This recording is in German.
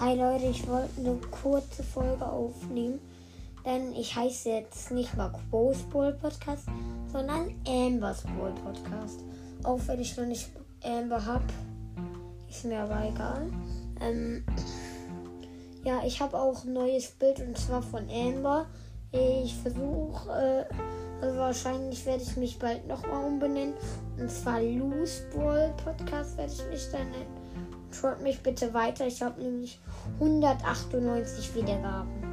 Hi Leute, ich wollte eine kurze Folge aufnehmen, denn ich heiße jetzt nicht mal Quo's Ball Podcast, sondern Amber's Ball Podcast. Auch wenn ich noch nicht Amber habe, ist mir aber egal. Ähm, ja, ich habe auch ein neues Bild und zwar von Amber. Ich versuche, äh, also wahrscheinlich werde ich mich bald nochmal umbenennen. Und zwar Loose Ball Podcast werde ich mich dann nennen. Schaut mich bitte weiter. Ich habe nämlich 198 Wiedergaben.